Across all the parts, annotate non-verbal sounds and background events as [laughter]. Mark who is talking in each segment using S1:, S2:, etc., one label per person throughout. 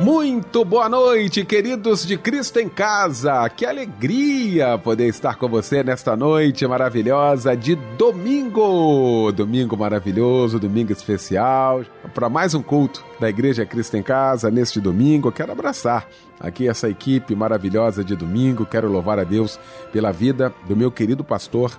S1: Muito boa noite, queridos de Cristo em Casa. Que alegria poder estar com você nesta noite maravilhosa de domingo. Domingo maravilhoso, domingo especial. Para mais um culto da Igreja Cristo em Casa neste domingo, quero abraçar aqui essa equipe maravilhosa de domingo. Quero louvar a Deus pela vida do meu querido pastor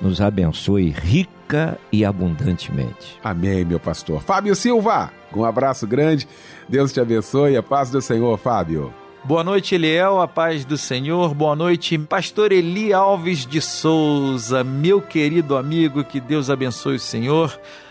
S2: nos abençoe rica e abundantemente.
S1: Amém, meu pastor. Fábio Silva, um abraço grande. Deus te abençoe. A paz do Senhor, Fábio.
S3: Boa noite, Eliel, a paz do Senhor. Boa noite, pastor Eli Alves de Souza, meu querido amigo, que Deus abençoe o Senhor.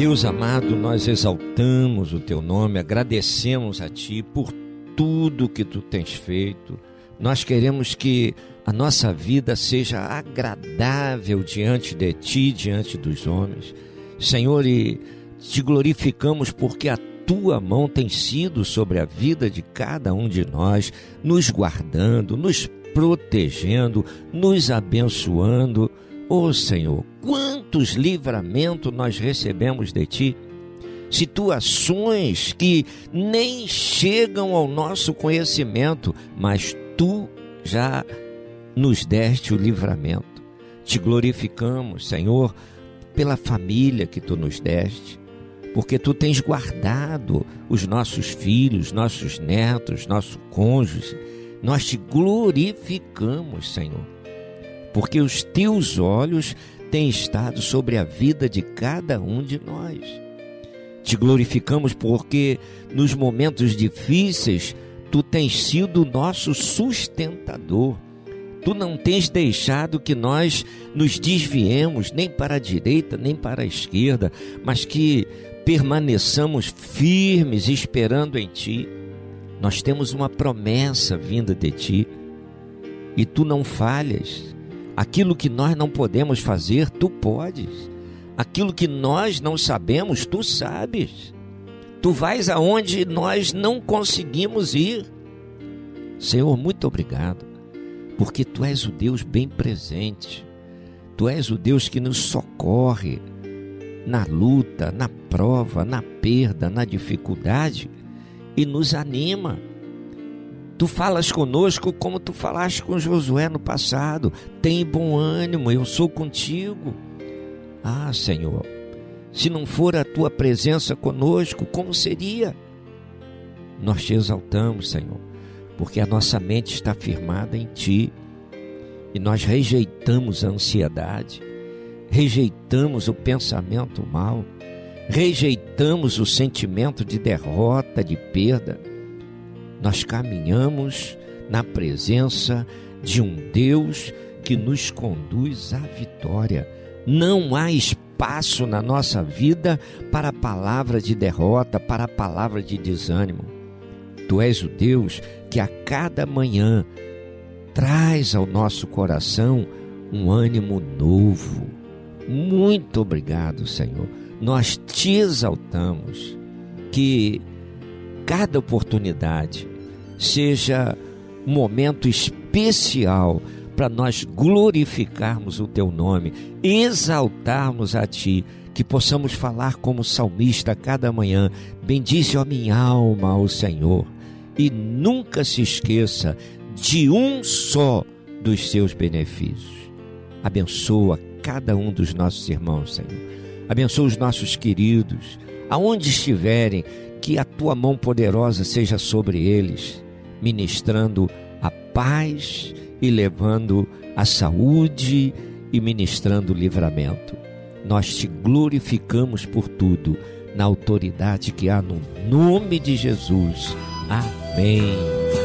S2: Deus amado, nós exaltamos o teu nome, agradecemos a ti por tudo que tu tens feito. Nós queremos que a nossa vida seja agradável diante de ti, diante dos homens. Senhor, e te glorificamos porque a tua mão tem sido sobre a vida de cada um de nós, nos guardando, nos protegendo, nos abençoando. Oh Senhor, quantos livramentos nós recebemos de ti situações que nem chegam ao nosso conhecimento, mas tu já nos deste o livramento. Te glorificamos, Senhor, pela família que tu nos deste, porque tu tens guardado os nossos filhos, nossos netos, nosso cônjuge. Nós te glorificamos, Senhor, porque os teus olhos têm estado sobre a vida de cada um de nós. Te glorificamos porque nos momentos difíceis tu tens sido nosso sustentador. Tu não tens deixado que nós nos desviemos nem para a direita nem para a esquerda, mas que permaneçamos firmes esperando em ti. Nós temos uma promessa vinda de ti e tu não falhas. Aquilo que nós não podemos fazer, tu podes. Aquilo que nós não sabemos, tu sabes. Tu vais aonde nós não conseguimos ir. Senhor, muito obrigado, porque tu és o Deus bem presente. Tu és o Deus que nos socorre na luta, na prova, na perda, na dificuldade e nos anima. Tu falas conosco como tu falaste com Josué no passado. Tem bom ânimo, eu sou contigo. Ah, Senhor, se não for a tua presença conosco, como seria? Nós te exaltamos, Senhor, porque a nossa mente está firmada em ti e nós rejeitamos a ansiedade, rejeitamos o pensamento mal, rejeitamos o sentimento de derrota, de perda. Nós caminhamos na presença de um Deus que nos conduz à vitória não há espaço na nossa vida para a palavra de derrota, para a palavra de desânimo. Tu és o Deus que a cada manhã traz ao nosso coração um ânimo novo. Muito obrigado, Senhor. Nós te exaltamos. Que cada oportunidade seja um momento especial para nós glorificarmos o teu nome, exaltarmos a ti,
S4: que possamos falar como salmista cada manhã: Bendize, a minha alma, ao Senhor, e nunca se esqueça de um só dos seus benefícios. Abençoa cada um dos nossos irmãos, Senhor. Abençoa os nossos queridos, aonde estiverem, que a tua mão poderosa seja sobre eles, ministrando a paz e levando a saúde e ministrando o livramento. Nós te glorificamos por tudo, na autoridade que há no nome de Jesus. Amém.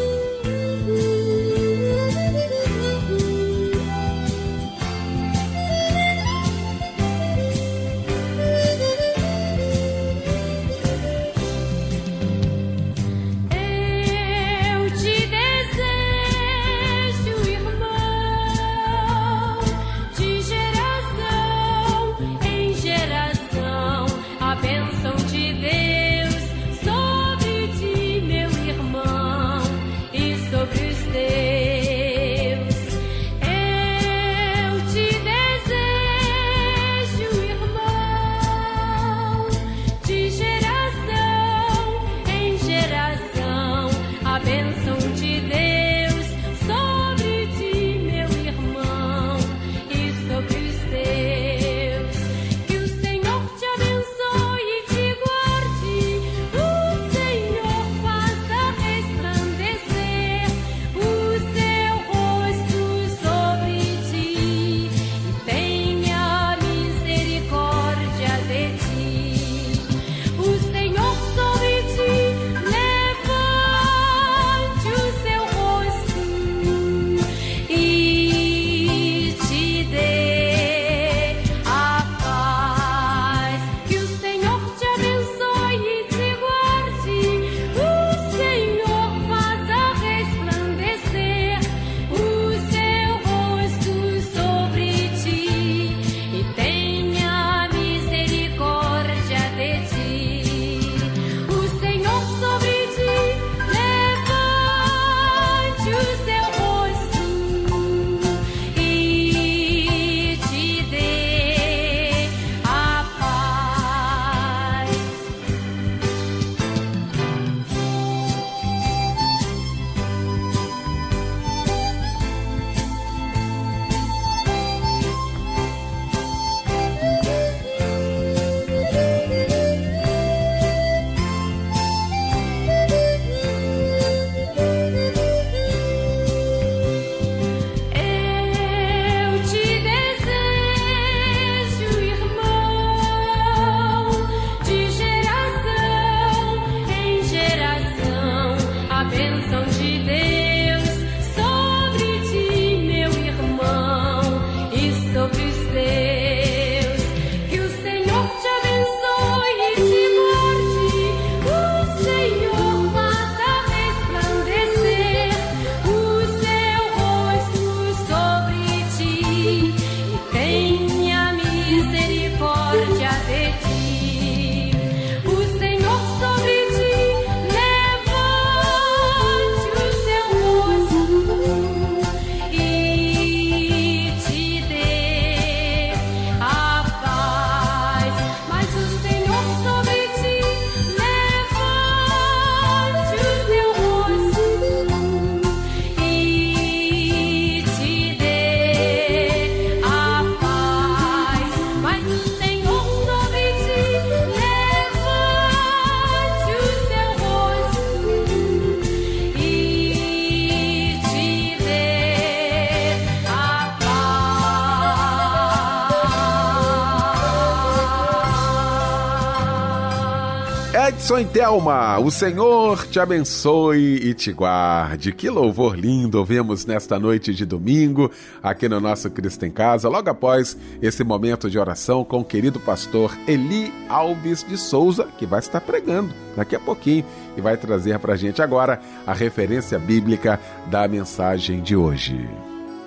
S1: Edson e Thelma, o Senhor te abençoe e te guarde. Que louvor lindo ouvimos nesta noite de domingo, aqui no nosso Cristo em Casa, logo após esse momento de oração com o querido pastor Eli Alves de Souza, que vai estar pregando daqui a pouquinho e vai trazer para a gente agora a referência bíblica da mensagem de hoje.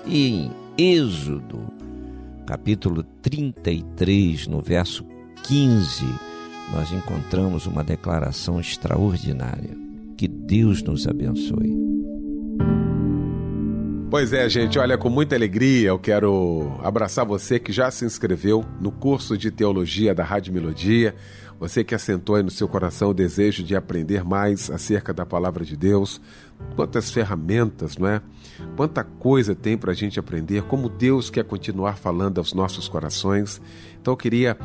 S4: Em Êxodo, capítulo 33, no verso 15 nós encontramos uma declaração extraordinária. Que Deus nos abençoe.
S1: Pois é, gente, olha, com muita alegria eu quero abraçar você que já se inscreveu no curso de teologia da Rádio Melodia, você que assentou aí no seu coração o desejo de aprender mais acerca da palavra de Deus, quantas ferramentas, não é? Quanta coisa tem para a gente aprender, como Deus quer continuar falando aos nossos corações. Então eu queria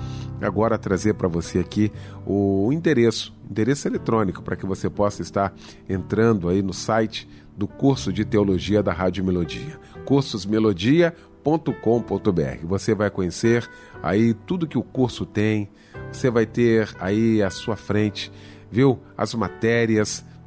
S1: agora trazer para você aqui o endereço, endereço eletrônico, para que você possa estar entrando aí no site do curso de teologia da Rádio Melodia, cursosmelodia.com.br. Você vai conhecer aí tudo que o curso tem, você vai ter aí à sua frente, viu, as matérias,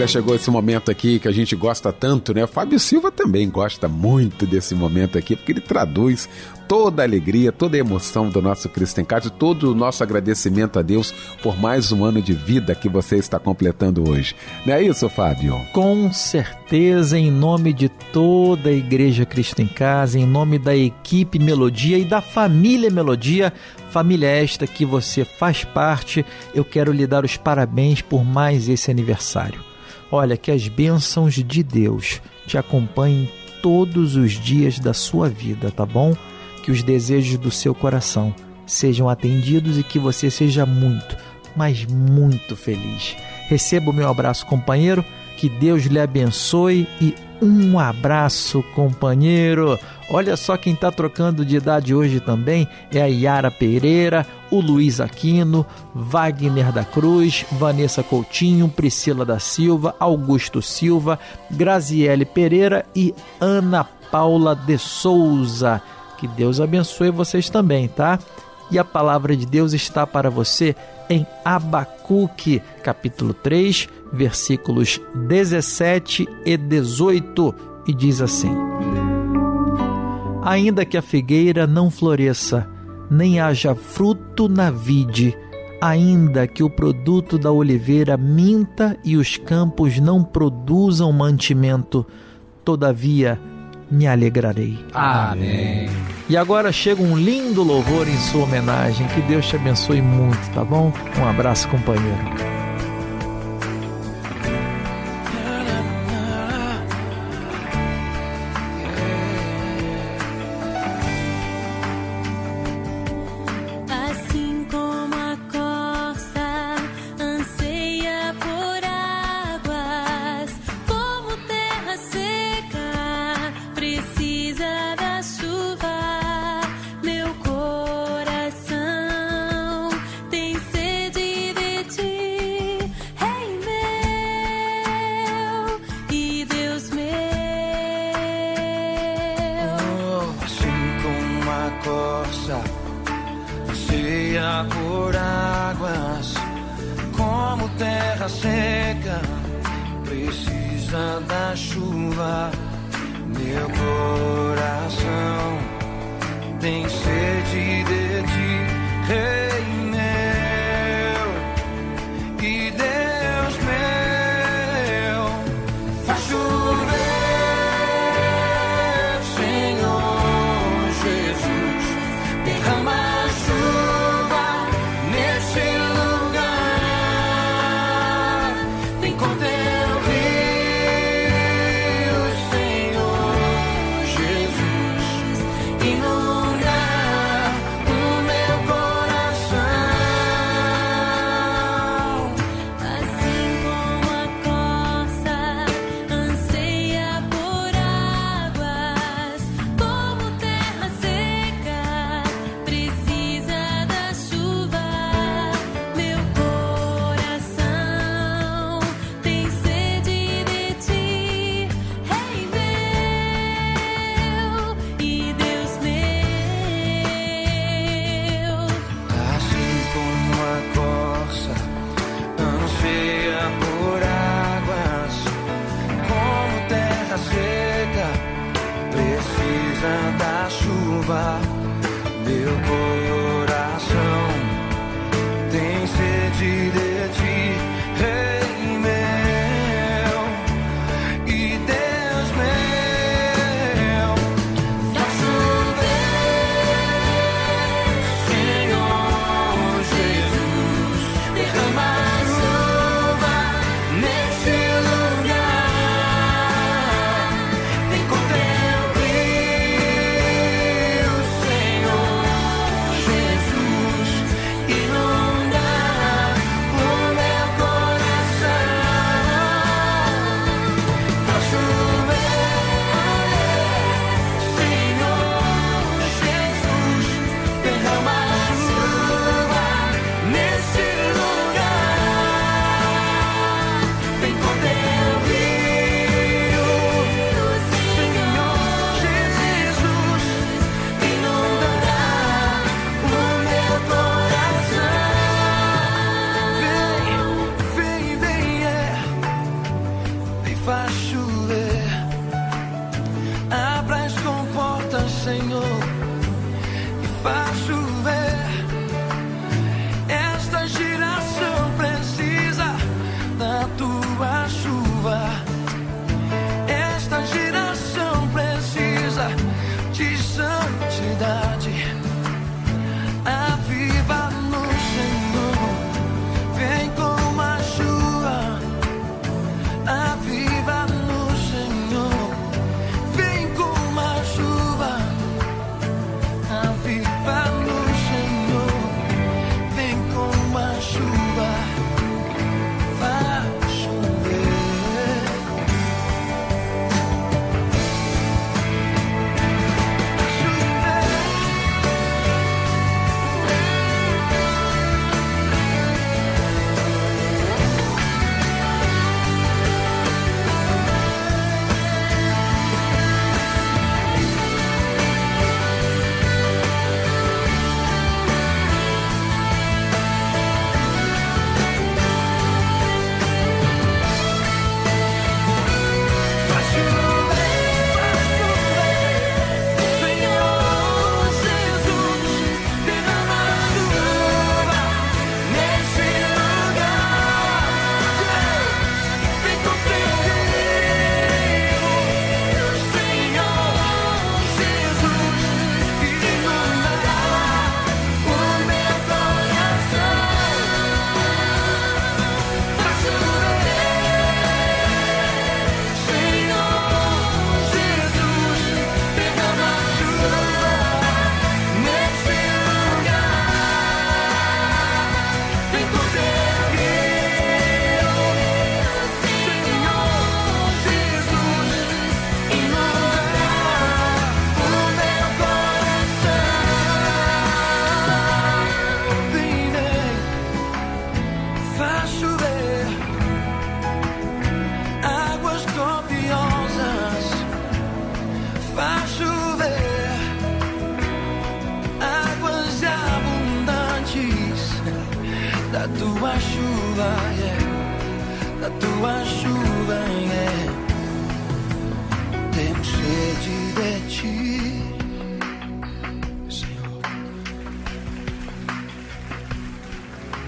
S1: Olha, chegou esse momento aqui que a gente gosta tanto, né? O Fábio Silva também gosta muito desse momento aqui, porque ele traduz toda a alegria, toda a emoção do nosso Cristo em Casa, todo o nosso agradecimento a Deus por mais um ano de vida que você está completando hoje. Não é isso, Fábio?
S3: Com certeza, em nome de toda a Igreja Cristo em Casa, em nome da equipe Melodia e da família Melodia, família esta que você faz parte, eu quero lhe dar os parabéns por mais esse aniversário. Olha, que as bênçãos de Deus te acompanhem todos os dias da sua vida, tá bom? que os desejos do seu coração sejam atendidos e que você seja muito, mas muito feliz. Receba o meu abraço, companheiro. Que Deus lhe abençoe e um abraço, companheiro. Olha só quem está trocando de idade hoje também é a Yara Pereira, o Luiz Aquino, Wagner da Cruz, Vanessa Coutinho, Priscila da Silva, Augusto Silva, Graziele Pereira e Ana Paula de Souza. Que Deus abençoe vocês também, tá? E a palavra de Deus está para você em Abacuque, capítulo 3, versículos 17 e 18, e diz assim: Ainda que a figueira não floresça, nem haja fruto na vide, ainda que o produto da oliveira minta e os campos não produzam mantimento, todavia me alegrarei.
S2: Amém.
S3: E agora chega um lindo louvor em sua homenagem. Que Deus te abençoe muito, tá bom? Um abraço, companheiro.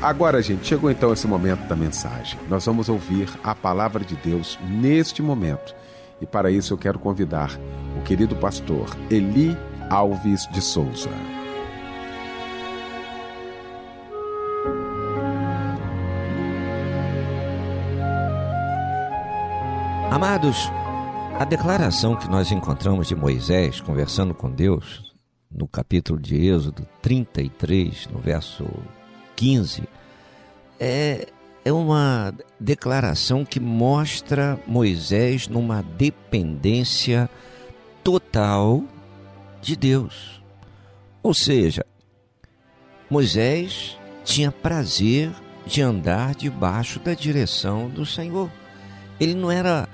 S1: Agora, gente, chegou então esse momento da mensagem. Nós vamos ouvir a palavra de Deus neste momento. E para isso eu quero convidar o querido pastor Eli Alves de Souza.
S2: Amados, a declaração que nós encontramos de Moisés conversando com Deus, no capítulo de Êxodo 33, no verso 15, é, é uma declaração que mostra Moisés numa dependência total de Deus. Ou seja, Moisés tinha prazer de andar debaixo da direção do Senhor. Ele não era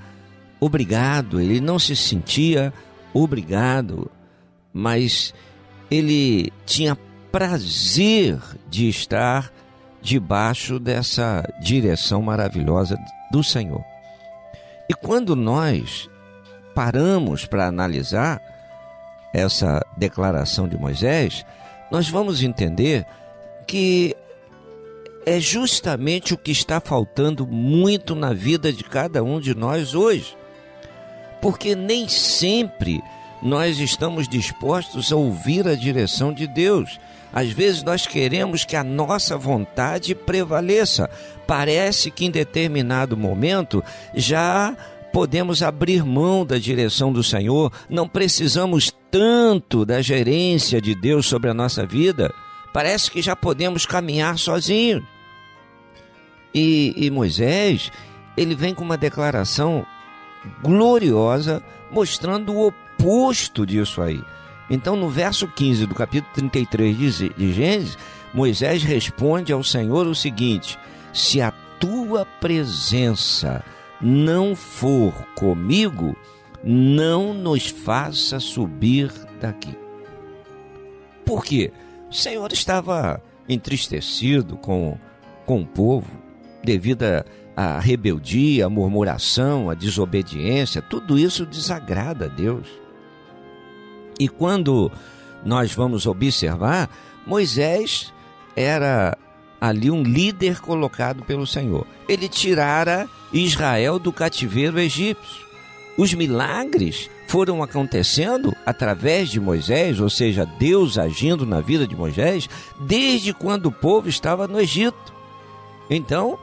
S2: obrigado, ele não se sentia obrigado, mas ele tinha prazer de estar debaixo dessa direção maravilhosa do Senhor. E quando nós paramos para analisar essa declaração de Moisés, nós vamos entender que é justamente o que está faltando muito na vida de cada um de nós hoje. Porque nem sempre nós estamos dispostos a ouvir a direção de Deus. Às vezes nós queremos que a nossa vontade prevaleça. Parece que em determinado momento já podemos abrir mão da direção do Senhor, não precisamos tanto da gerência de Deus sobre a nossa vida. Parece que já podemos caminhar sozinhos. E, e Moisés, ele vem com uma declaração gloriosa, mostrando o oposto disso aí. Então, no verso 15 do capítulo 33 de Gênesis, Moisés responde ao Senhor o seguinte: Se a tua presença não for comigo, não nos faça subir daqui. Por quê? O Senhor estava entristecido com, com o povo devido à rebeldia, à murmuração, à desobediência, tudo isso desagrada a Deus. E quando nós vamos observar, Moisés era ali um líder colocado pelo Senhor. Ele tirara Israel do cativeiro egípcio. Os milagres foram acontecendo através de Moisés, ou seja, Deus agindo na vida de Moisés, desde quando o povo estava no Egito. Então,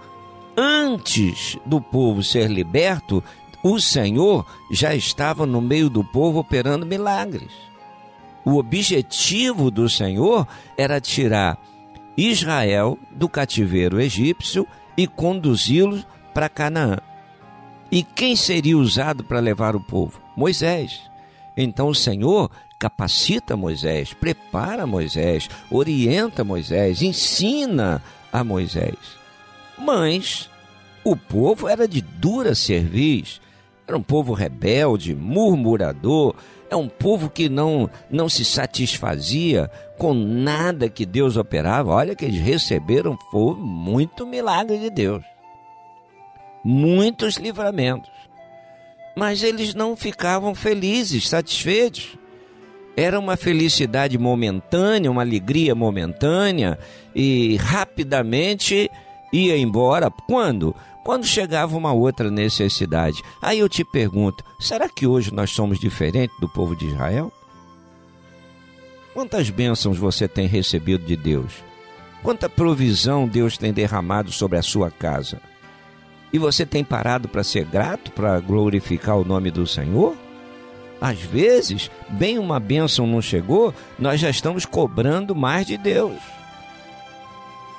S2: antes do povo ser liberto, o Senhor já estava no meio do povo operando milagres. O objetivo do Senhor era tirar Israel do cativeiro egípcio e conduzi-los para Canaã. E quem seria usado para levar o povo? Moisés. Então o Senhor capacita Moisés, prepara Moisés, orienta Moisés, ensina a Moisés. Mas o povo era de dura cerviz, era um povo rebelde, murmurador, é um povo que não, não se satisfazia com nada que Deus operava. Olha que eles receberam foi muito milagre de Deus. Muitos livramentos. Mas eles não ficavam felizes, satisfeitos. Era uma felicidade momentânea, uma alegria momentânea e rapidamente ia embora. Quando? Quando chegava uma outra necessidade. Aí eu te pergunto: será que hoje nós somos diferentes do povo de Israel? Quantas bênçãos você tem recebido de Deus? Quanta provisão Deus tem derramado sobre a sua casa? E você tem parado para ser grato, para glorificar o nome do Senhor? Às vezes, bem uma bênção não chegou, nós já estamos cobrando mais de Deus.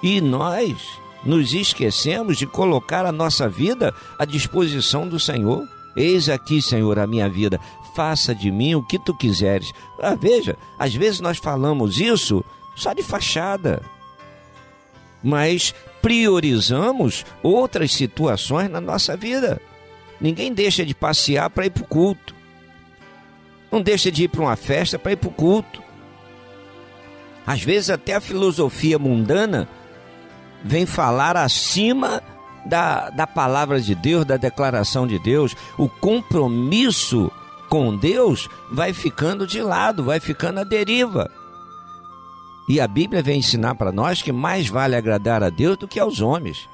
S2: E nós nos esquecemos de colocar a nossa vida à disposição do Senhor. Eis aqui, Senhor, a minha vida, faça de mim o que tu quiseres. Ah, veja, às vezes nós falamos isso só de fachada, mas priorizamos outras situações na nossa vida. Ninguém deixa de passear para ir para o culto, não deixa de ir para uma festa para ir para o culto. Às vezes, até a filosofia mundana vem falar acima da, da palavra de Deus, da declaração de Deus. O compromisso com Deus vai ficando de lado, vai ficando à deriva. E a Bíblia vem ensinar para nós que mais vale agradar a Deus do que aos homens.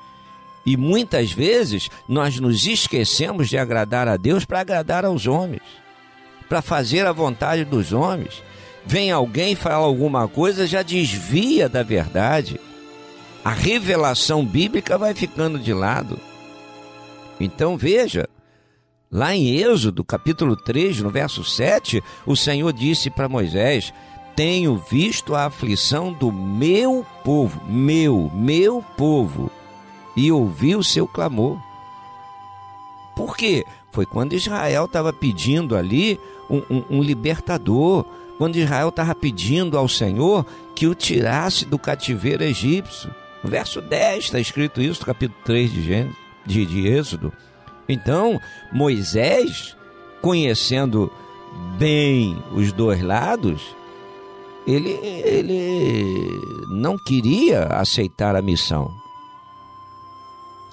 S2: E muitas vezes nós nos esquecemos de agradar a Deus para agradar aos homens, para fazer a vontade dos homens. Vem alguém falar alguma coisa, já desvia da verdade a revelação bíblica vai ficando de lado. Então veja, lá em Êxodo, capítulo 3, no verso 7, o Senhor disse para Moisés: Tenho visto a aflição do meu povo, meu, meu povo, e ouvi o seu clamor. Por quê? Foi quando Israel estava pedindo ali um, um, um libertador, quando Israel estava pedindo ao Senhor que o tirasse do cativeiro egípcio. No verso 10 está escrito isso, capítulo 3 de, Gênesis, de, de Êxodo. Então, Moisés, conhecendo bem os dois lados, ele, ele não queria aceitar a missão.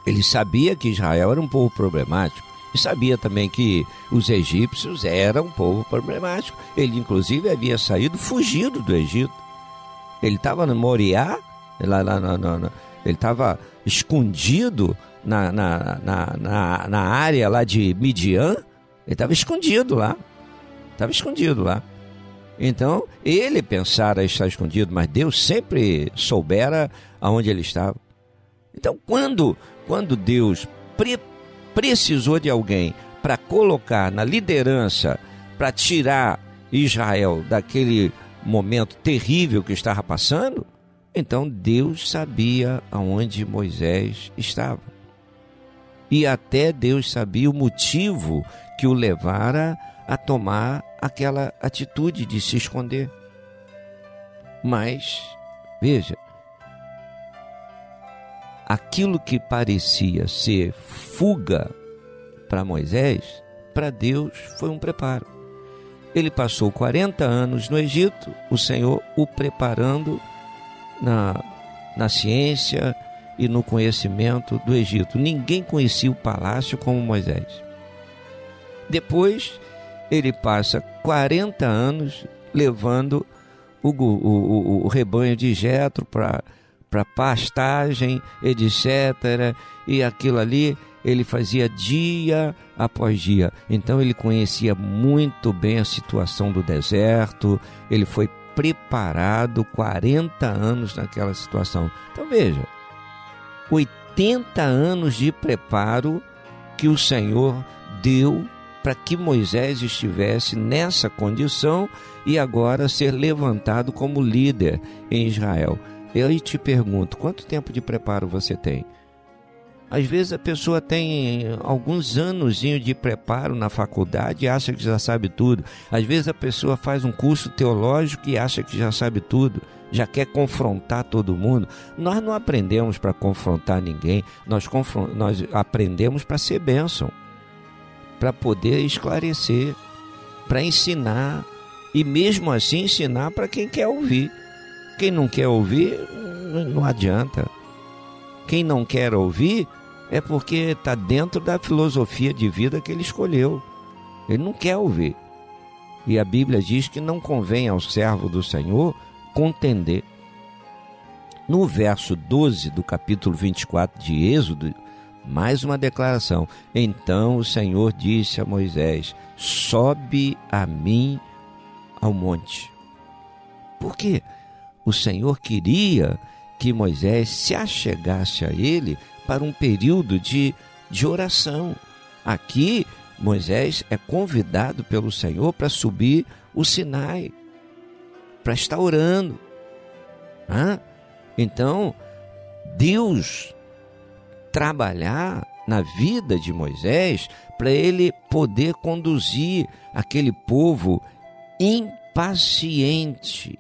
S2: Ele sabia que Israel era um povo problemático e sabia também que os egípcios eram um povo problemático. Ele, inclusive, havia saído fugido do Egito. Ele estava no Moriá lá, lá, Ele estava escondido na, na, na, na, na área lá de Midian. Ele estava escondido lá. Estava escondido lá. Então, ele pensara estar escondido, mas Deus sempre soubera aonde ele estava. Então, quando, quando Deus pre precisou de alguém para colocar na liderança, para tirar Israel daquele momento terrível que estava passando, então Deus sabia aonde Moisés estava. E até Deus sabia o motivo que o levara a tomar aquela atitude de se esconder. Mas, veja, aquilo que parecia ser fuga para Moisés, para Deus foi um preparo. Ele passou 40 anos no Egito, o Senhor o preparando na, na ciência e no conhecimento do Egito. Ninguém conhecia o palácio como Moisés. Depois, ele passa 40 anos levando o, o, o, o rebanho de Jetro para pastagem, etc. E aquilo ali ele fazia dia após dia. Então ele conhecia muito bem a situação do deserto, ele foi preparado 40 anos naquela situação. Então veja, 80 anos de preparo que o Senhor deu para que Moisés estivesse nessa condição e agora ser levantado como líder em Israel. Eu te pergunto, quanto tempo de preparo você tem? Às vezes a pessoa tem alguns anos de preparo na faculdade e acha que já sabe tudo. Às vezes a pessoa faz um curso teológico e acha que já sabe tudo, já quer confrontar todo mundo. Nós não aprendemos para confrontar ninguém, nós, nós aprendemos para ser bênção, para poder esclarecer, para ensinar e mesmo assim ensinar para quem quer ouvir. Quem não quer ouvir, não adianta. Quem não quer ouvir é porque está dentro da filosofia de vida que ele escolheu. Ele não quer ouvir. E a Bíblia diz que não convém ao servo do Senhor contender. No verso 12 do capítulo 24 de Êxodo, mais uma declaração. Então o Senhor disse a Moisés: Sobe a mim ao monte. Por quê? o Senhor queria que Moisés se achegasse a ele para um período de, de oração. Aqui, Moisés é convidado pelo Senhor para subir o Sinai, para estar orando. Hã? Então, Deus trabalhar na vida de Moisés para ele poder conduzir aquele povo impaciente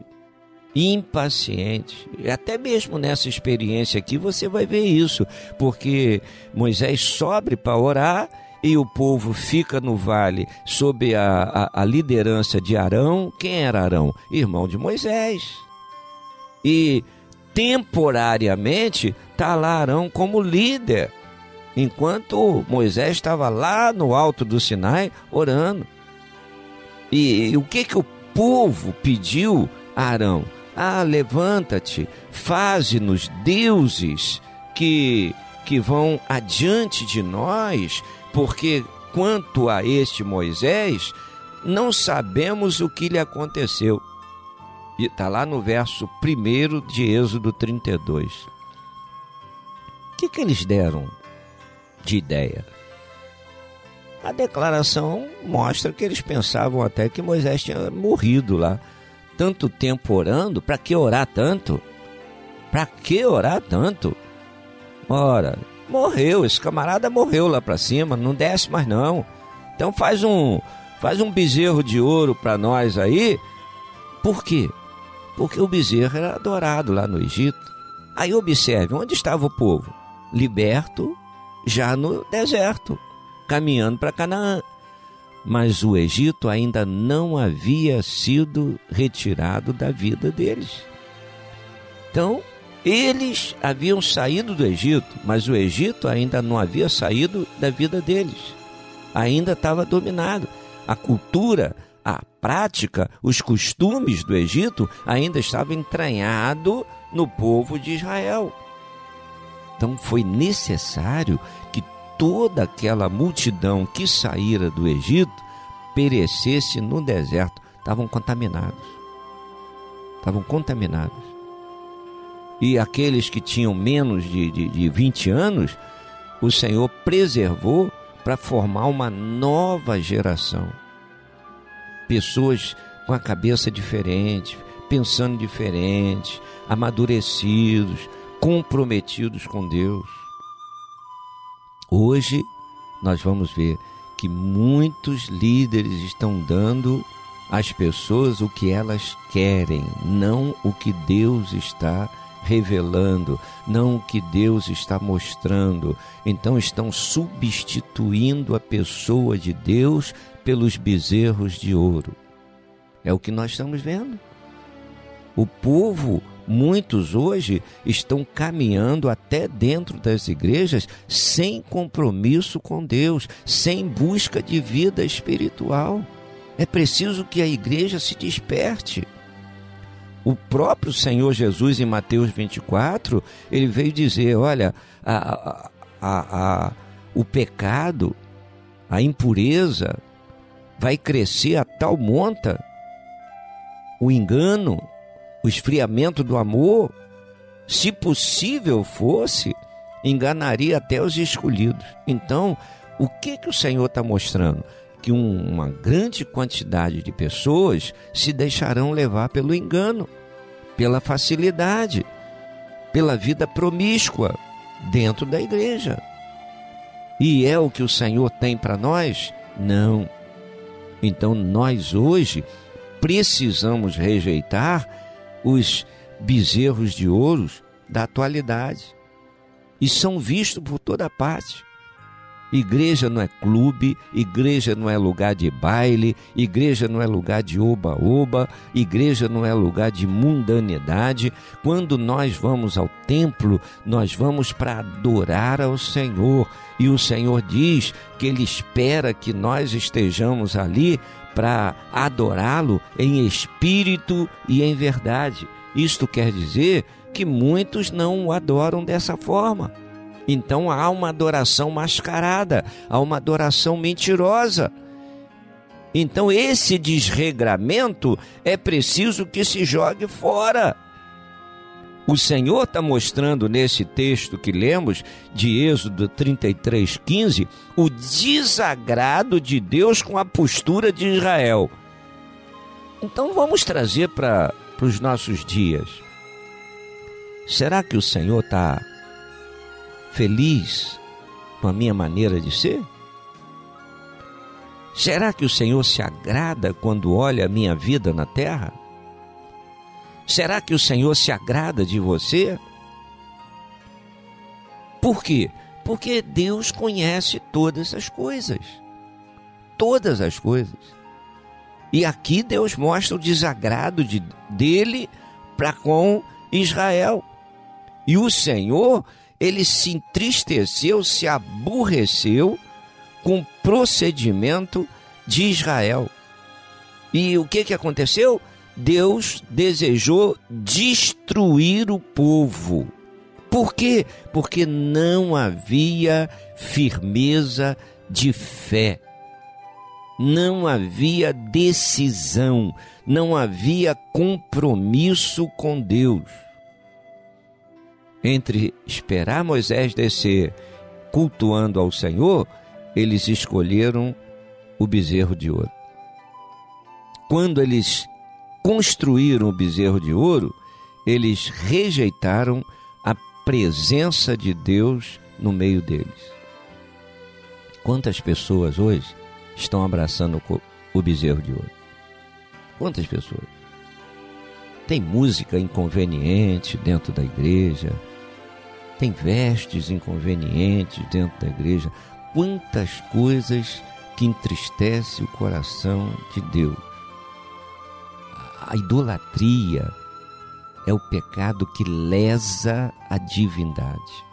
S2: impaciente. Até mesmo nessa experiência aqui você vai ver isso, porque Moisés sobe para orar e o povo fica no vale sob a, a, a, liderança de Arão. Quem era Arão? Irmão de Moisés. E temporariamente está lá Arão como líder, enquanto Moisés estava lá no alto do Sinai orando. E, e o que, que o povo pediu a Arão? Ah, levanta-te, faze-nos deuses que, que vão adiante de nós, porque quanto a este Moisés, não sabemos o que lhe aconteceu. E está lá no verso 1 de Êxodo 32. O que, que eles deram de ideia? A declaração mostra que eles pensavam até que Moisés tinha morrido lá tanto tempo orando? Para que orar tanto? Para que orar tanto? Ora, morreu, esse camarada morreu lá para cima, não desce mais não. Então faz um faz um bezerro de ouro para nós aí. Por quê? Porque o bezerro era adorado lá no Egito. Aí observe, onde estava o povo? Liberto já no deserto, caminhando para Canaã mas o Egito ainda não havia sido retirado da vida deles. Então, eles haviam saído do Egito, mas o Egito ainda não havia saído da vida deles. Ainda estava dominado. A cultura, a prática, os costumes do Egito ainda estavam entranhados no povo de Israel. Então foi necessário toda aquela multidão que saíra do Egito perecesse no deserto. Estavam contaminados. Estavam contaminados. E aqueles que tinham menos de, de, de 20 anos, o Senhor preservou para formar uma nova geração. Pessoas com a cabeça diferente, pensando diferente, amadurecidos, comprometidos com Deus. Hoje nós vamos ver que muitos líderes estão dando às pessoas o que elas querem, não o que Deus está revelando, não o que Deus está mostrando. Então estão substituindo a pessoa de Deus pelos bezerros de ouro. É o que nós estamos vendo. O povo, muitos hoje, estão caminhando até dentro das igrejas sem compromisso com Deus, sem busca de vida espiritual. É preciso que a igreja se desperte. O próprio Senhor Jesus, em Mateus 24, ele veio dizer: olha, a, a, a, o pecado, a impureza, vai crescer a tal monta, o engano, o esfriamento do amor, se possível fosse, enganaria até os escolhidos. Então, o que que o Senhor está mostrando? Que um- uma grande quantidade de pessoas se deixarão levar pelo engano, pela facilidade, pela vida promíscua dentro da igreja. E é o que o Senhor tem para nós? Não. Então nós hoje precisamos rejeitar os bezerros de ouro da atualidade. E são vistos por toda parte. Igreja não é clube, igreja não é lugar de baile, igreja não é lugar de oba-oba, igreja não é lugar de mundanidade. Quando nós vamos ao templo, nós vamos para adorar ao Senhor. E o Senhor diz que Ele espera que nós estejamos ali para adorá-lo em espírito e em verdade. Isto quer dizer que muitos não o adoram dessa forma. Então há uma adoração mascarada, há uma adoração mentirosa. Então esse desregramento é preciso que se jogue fora. O Senhor está mostrando nesse texto que lemos, de Êxodo 33, 15, o desagrado de Deus com a postura de Israel. Então vamos trazer para os nossos dias. Será que o Senhor está feliz com a minha maneira de ser? Será que o Senhor se agrada quando olha a minha vida na terra? Será que o Senhor se agrada de você? Por quê? Porque Deus conhece todas as coisas. Todas as coisas. E aqui Deus mostra o desagrado de, dele para com Israel. E o Senhor, ele se entristeceu, se aborreceu com o procedimento de Israel. E o que, que aconteceu? Deus desejou destruir o povo. Por quê? Porque não havia firmeza de fé, não havia decisão, não havia compromisso com Deus. Entre esperar Moisés descer cultuando ao Senhor, eles escolheram o bezerro de ouro. Quando eles construíram o bezerro de ouro, eles rejeitaram a presença de Deus no meio deles. Quantas pessoas hoje estão abraçando o bezerro de ouro? Quantas pessoas? Tem música inconveniente dentro da igreja, tem vestes inconvenientes dentro da igreja. Quantas coisas que entristecem o coração de Deus. A idolatria é o pecado que lesa a divindade.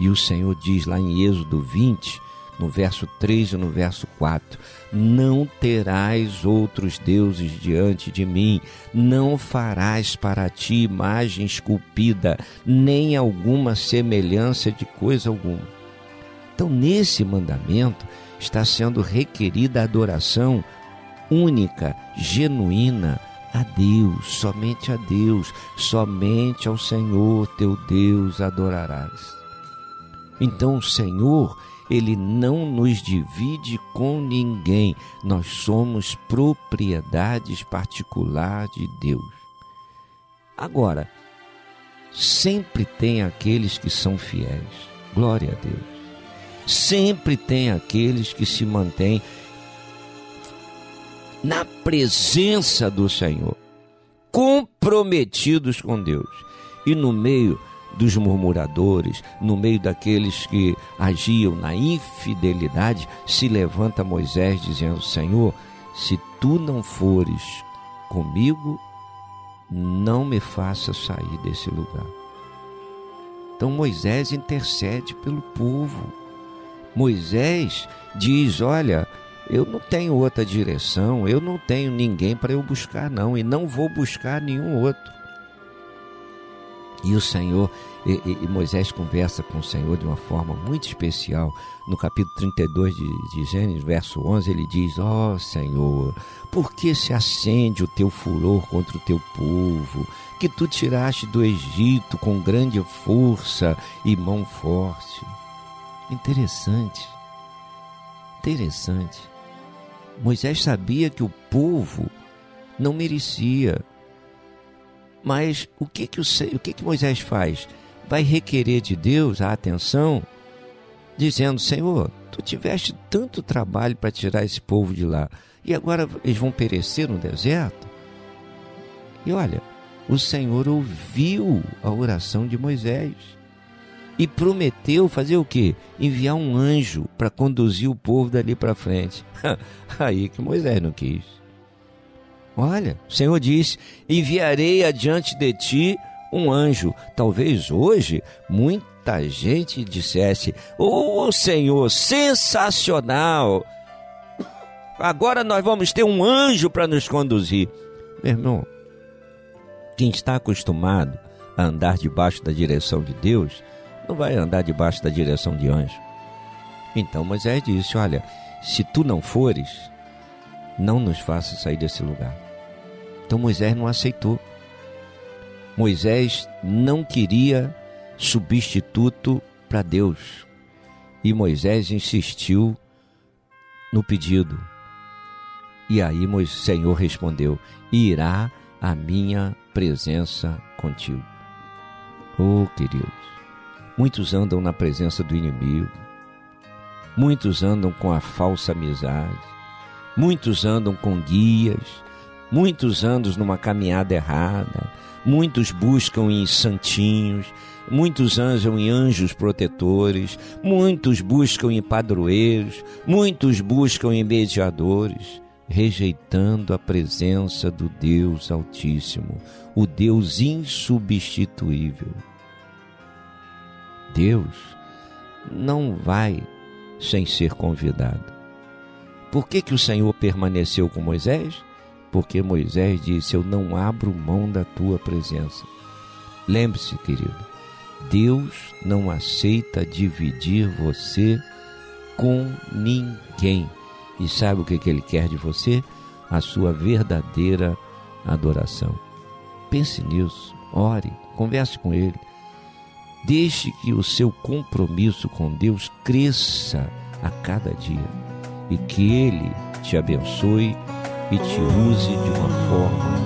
S2: E o Senhor diz lá em Êxodo 20, no verso 3 e no verso 4. Não terás outros deuses diante de mim, não farás para ti imagem esculpida, nem alguma semelhança de coisa alguma. Então, nesse mandamento está sendo requerida a adoração única, genuína a Deus, somente a Deus, somente ao Senhor teu Deus adorarás. Então, o Senhor ele não nos divide com ninguém. Nós somos propriedades particular de Deus. Agora, sempre tem aqueles que são fiéis. Glória a Deus. Sempre tem aqueles que se mantêm na presença do Senhor, comprometidos com Deus. E no meio dos murmuradores, no meio daqueles que agiam na infidelidade, se levanta Moisés dizendo: Senhor, se tu não fores comigo, não me faça sair desse lugar. Então Moisés intercede pelo povo. Moisés diz: Olha, eu não tenho outra direção, eu não tenho ninguém para eu buscar, não, e não vou buscar nenhum outro. E o Senhor, e, e, Moisés conversa com o Senhor de uma forma muito especial. No capítulo 32 de, de Gênesis, verso 11, ele diz: Ó oh, Senhor, por que se acende o teu furor contra o teu povo, que tu tiraste do Egito com grande força e mão forte? Interessante, interessante. Moisés sabia que o povo não merecia mas o que que, o, o que que Moisés faz? Vai requerer de Deus a atenção, dizendo: Senhor, tu tiveste tanto trabalho para tirar esse povo de lá, e agora eles vão perecer no deserto? E olha, o Senhor ouviu a oração de Moisés e prometeu fazer o quê? Enviar um anjo para conduzir o povo dali para frente. [laughs] Aí que Moisés não quis. Olha, o Senhor diz: enviarei adiante de ti um anjo. Talvez hoje muita gente dissesse: Ô oh, Senhor, sensacional! Agora nós vamos ter um anjo para nos conduzir. Meu irmão, quem está acostumado a andar debaixo da direção de Deus, não vai andar debaixo da direção de anjo. Então Moisés disse: Olha, se tu não fores, não nos faça sair desse lugar. Então Moisés não aceitou. Moisés não queria substituto para Deus. E Moisés insistiu no pedido. E aí o Senhor respondeu: Irá a minha presença contigo. Oh, queridos, muitos andam na presença do inimigo, muitos andam com a falsa amizade, muitos andam com guias, muitos anos numa caminhada errada, muitos buscam em santinhos, muitos andam em anjos protetores, muitos buscam em padroeiros, muitos buscam em mediadores, rejeitando a presença do Deus Altíssimo, o Deus insubstituível. Deus não vai sem ser convidado. Por que, que o Senhor permaneceu com Moisés? porque Moisés disse: Eu não abro mão da tua presença. Lembre-se, querido, Deus não aceita dividir você com ninguém. E sabe o que, que Ele quer de você? A sua verdadeira adoração. Pense nisso, ore, converse com Ele. Deixe que o seu compromisso com Deus cresça a cada dia e que Ele te abençoe e te use de uma forma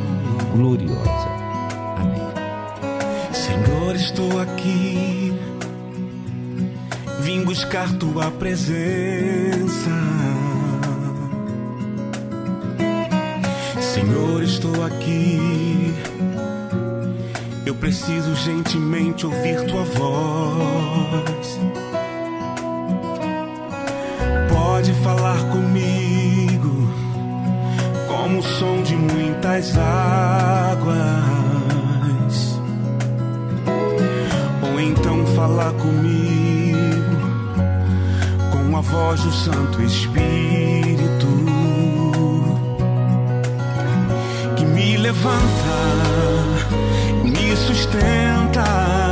S2: gloriosa. Amém.
S5: Senhor, estou aqui, vim buscar tua presença. Senhor, estou aqui. Eu preciso gentilmente ouvir tua voz. Pode falar comigo como o som de muitas águas. Ou então falar comigo com a voz
S6: do Santo Espírito que me levanta, sustenta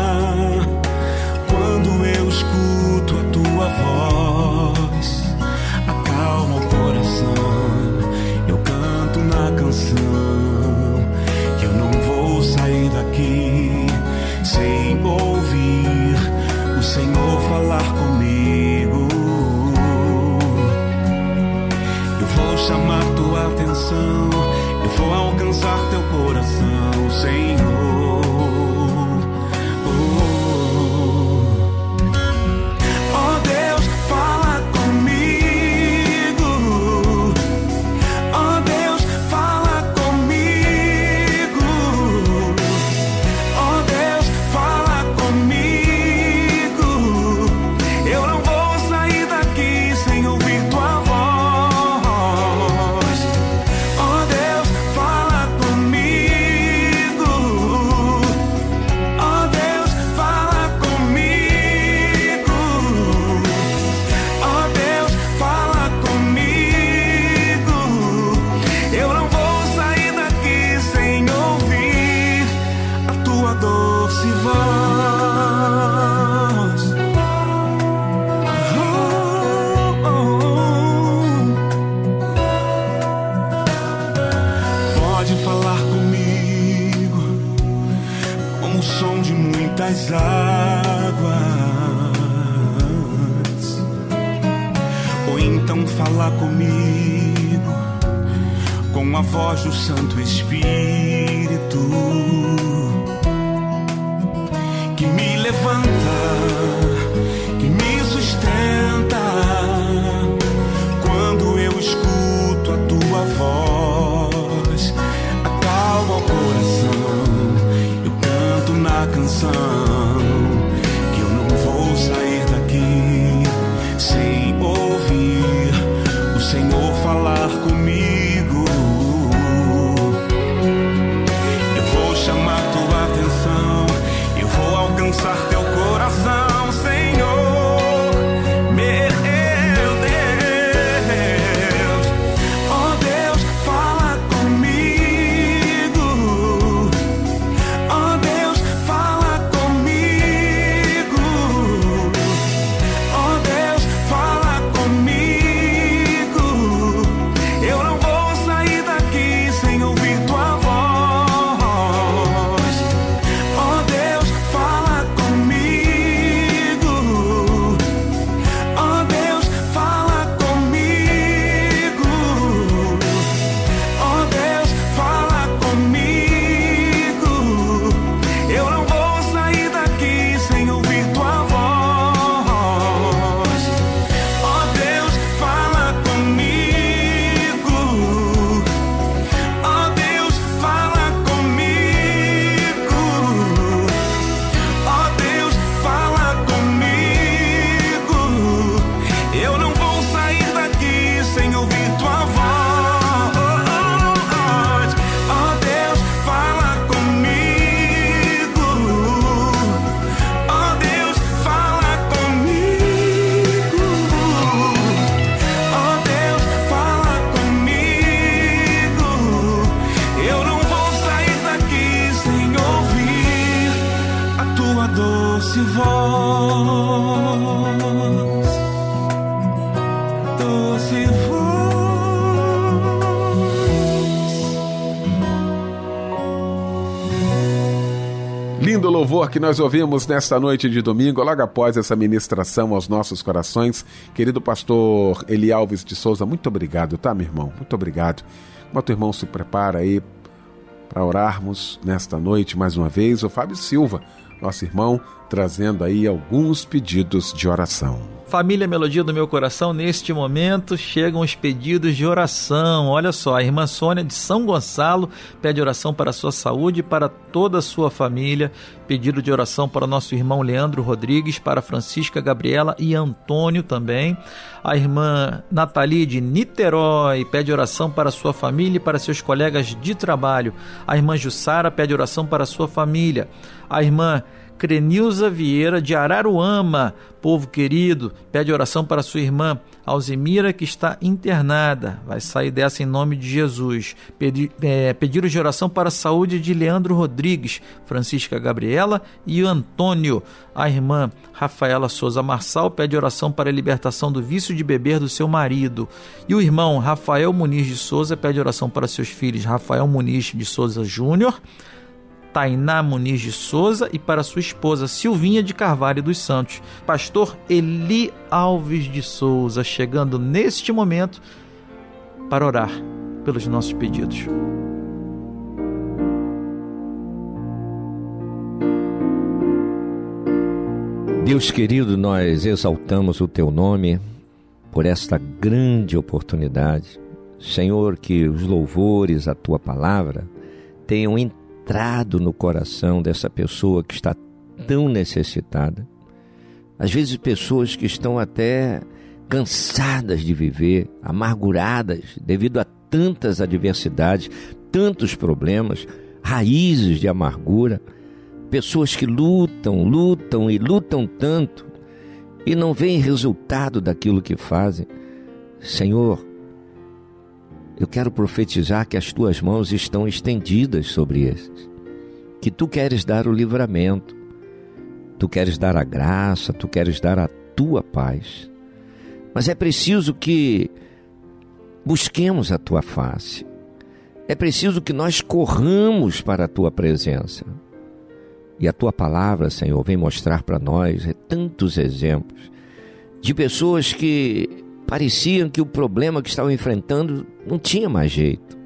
S6: que
S1: nós ouvimos nesta noite de domingo, logo após essa ministração aos nossos corações. Querido pastor Eli Alves de Souza, muito obrigado, tá, meu irmão? Muito obrigado. Enquanto o irmão se prepara aí para orarmos nesta noite mais uma vez, o Fábio Silva, nosso irmão, trazendo aí alguns pedidos de oração.
S3: Família Melodia do Meu Coração, neste momento chegam os pedidos de oração. Olha só, a irmã Sônia de São Gonçalo pede oração para a sua saúde e para toda a sua família. Pedido de oração para o nosso irmão Leandro Rodrigues, para Francisca Gabriela e Antônio também. A irmã Nathalie de Niterói pede oração para sua família e para seus colegas de trabalho. A irmã Jussara pede oração para sua família. A irmã Crenilza Vieira de Araruama, povo querido, pede oração para sua irmã Alzimira, que está internada. Vai sair dessa em nome de Jesus. Pedi, é, pediram de oração para a saúde de Leandro Rodrigues, Francisca Gabriela e Antônio. A irmã Rafaela Souza Marçal pede oração para a libertação do vício de beber do seu marido. E o irmão Rafael Muniz de Souza pede oração para seus filhos Rafael Muniz de Souza Júnior. Tainá Muniz de Souza e para sua esposa Silvinha de Carvalho dos Santos. Pastor Eli Alves de Souza, chegando neste momento para orar pelos nossos pedidos.
S2: Deus querido, nós exaltamos o teu nome por esta grande oportunidade. Senhor, que os louvores à tua palavra tenham entrado no coração dessa pessoa que está tão necessitada. Às vezes, pessoas que estão até cansadas de viver, amarguradas devido a tantas adversidades, tantos problemas, raízes de amargura pessoas que lutam, lutam e lutam tanto e não veem resultado daquilo que fazem. Senhor, eu quero profetizar que as tuas mãos estão estendidas sobre esses, que tu queres dar o livramento, tu queres dar a graça, tu queres dar a tua paz. Mas é preciso que busquemos a tua face. É preciso que nós corramos para a tua presença. E a tua palavra, Senhor, vem mostrar para nós é, tantos exemplos de pessoas que pareciam que o problema que estavam enfrentando não tinha mais jeito.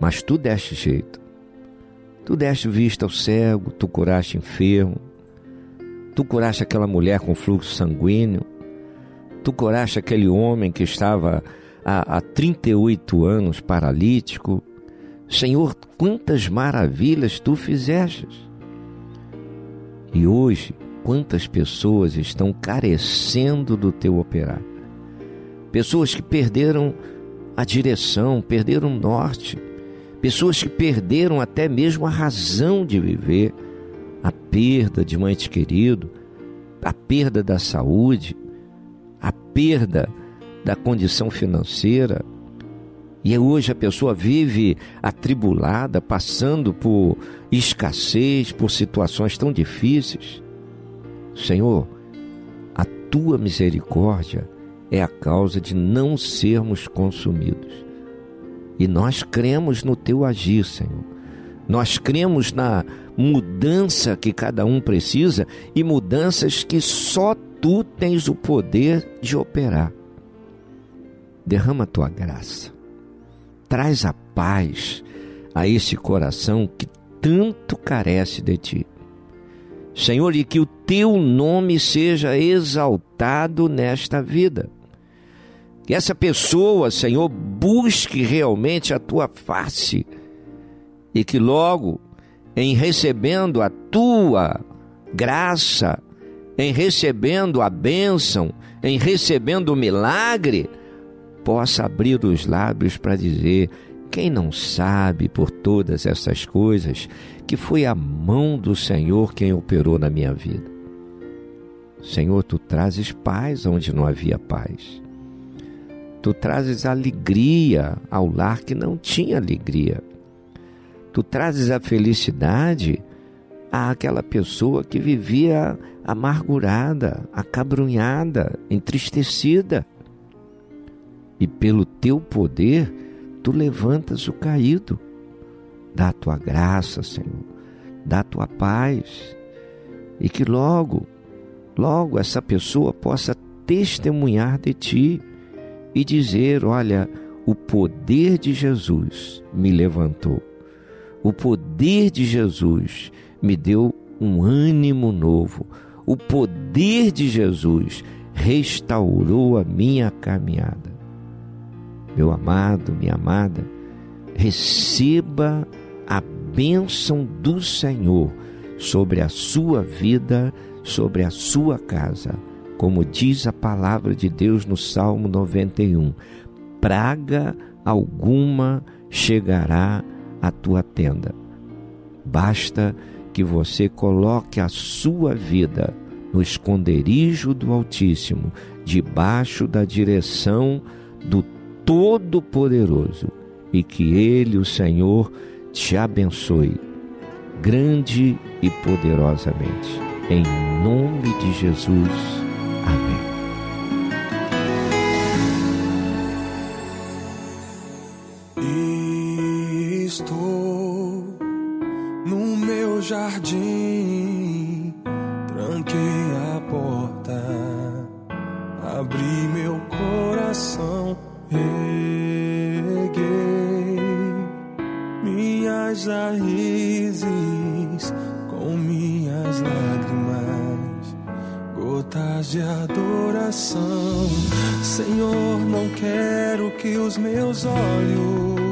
S2: Mas tu deste jeito. Tu deste vista ao cego, tu curaste enfermo, tu curaste aquela mulher com fluxo sanguíneo, tu curaste aquele homem que estava há, há 38 anos paralítico. Senhor, quantas maravilhas tu fizestes. E hoje, quantas pessoas estão carecendo do teu operar? Pessoas que perderam a direção, perderam o norte, pessoas que perderam até mesmo a razão de viver, a perda de um ente querido, a perda da saúde, a perda da condição financeira, e hoje a pessoa vive atribulada, passando por escassez, por situações tão difíceis. Senhor, a tua misericórdia é a causa de não sermos consumidos. E nós cremos no teu agir, Senhor. Nós cremos na mudança que cada um precisa e mudanças que só tu tens o poder de operar. Derrama a tua graça traz a paz a esse coração que tanto carece de ti. Senhor, e que o teu nome seja exaltado nesta vida. Que essa pessoa, Senhor, busque realmente a tua face e que logo, em recebendo a tua graça, em recebendo a bênção, em recebendo o milagre, possa abrir os lábios para dizer: quem não sabe por todas essas coisas que foi a mão do Senhor quem operou na minha vida? Senhor, tu trazes paz onde não havia paz. Tu trazes alegria ao lar que não tinha alegria. Tu trazes a felicidade àquela pessoa que vivia amargurada, acabrunhada, entristecida e pelo teu poder tu levantas o caído. Dá a tua graça, Senhor, dá a tua paz, e que logo, logo essa pessoa possa testemunhar de ti e dizer: Olha, o poder de Jesus me levantou, o poder de Jesus me deu um ânimo novo, o poder de Jesus restaurou a minha caminhada. Meu amado, minha amada, receba a bênção do Senhor sobre a sua vida, sobre a sua casa. Como diz a palavra de Deus no Salmo 91, praga alguma chegará à tua tenda. Basta que você coloque a sua vida no esconderijo do Altíssimo, debaixo da direção do Todo-Poderoso, e que Ele, o Senhor, te abençoe grande e poderosamente. Em nome de Jesus. Amém.
S5: Estou os meus olhos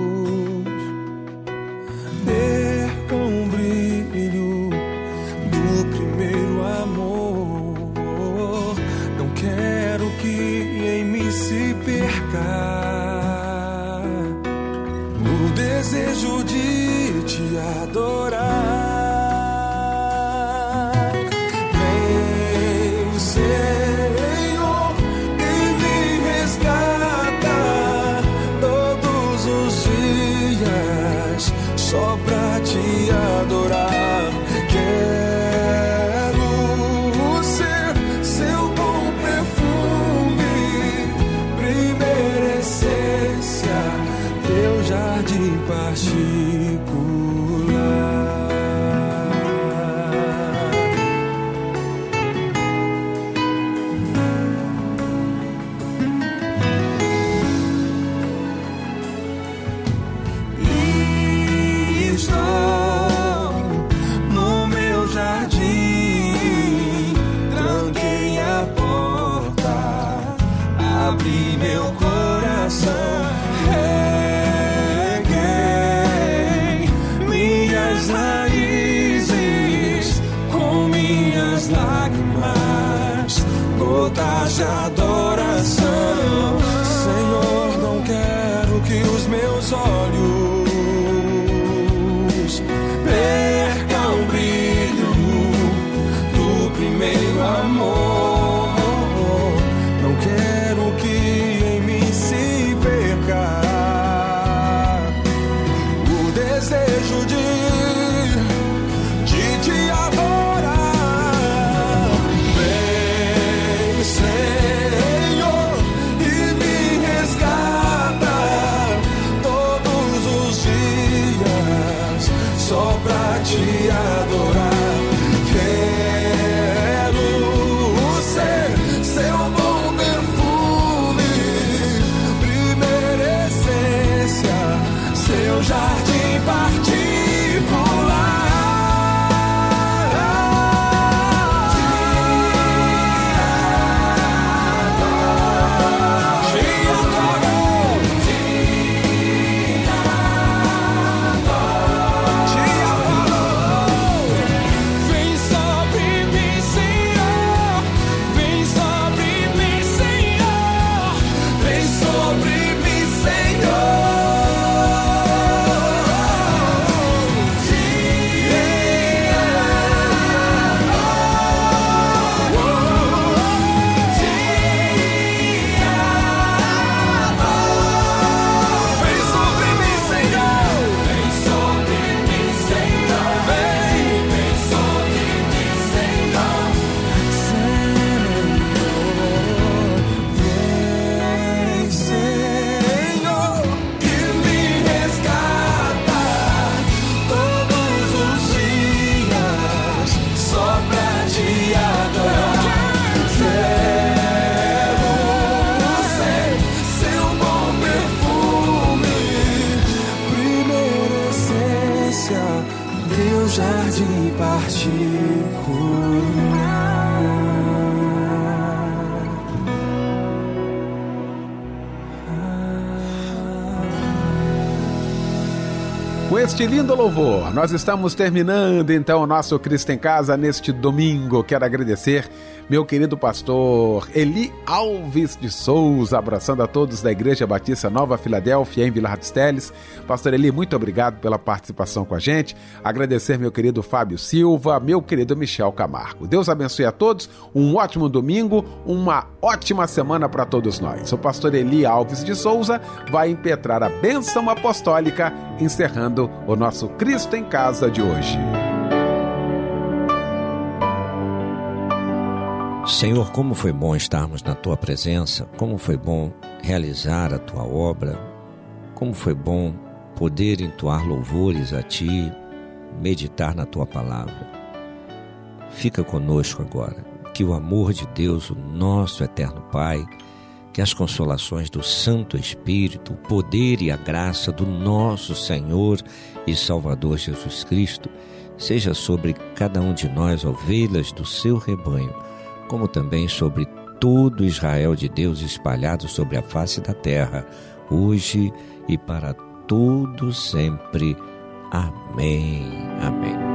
S5: Com
S1: este lindo louvor, nós estamos terminando então o nosso Cristo em Casa neste domingo. Quero agradecer meu querido pastor Eli Alves de Souza, abraçando a todos da Igreja Batista Nova Filadélfia, em Vila Teles. Pastor Eli, muito obrigado pela participação com a gente. Agradecer meu querido Fábio Silva, meu querido Michel Camargo. Deus abençoe a todos, um ótimo domingo, uma ótima semana para todos nós. O pastor Eli Alves de Souza vai impetrar a bênção apostólica, encerrando o nosso Cristo em Casa de hoje.
S2: Senhor, como foi bom estarmos na tua presença, como foi bom realizar a tua obra, como foi bom poder entoar louvores a ti, meditar na tua palavra. Fica conosco agora, que o amor de Deus, o nosso eterno Pai, que as consolações do Santo Espírito, o poder e a graça do nosso Senhor e Salvador Jesus Cristo, seja sobre cada um de nós, ovelhas do seu rebanho como também sobre todo Israel de Deus espalhado sobre a face da terra, hoje e para todo sempre. Amém. Amém.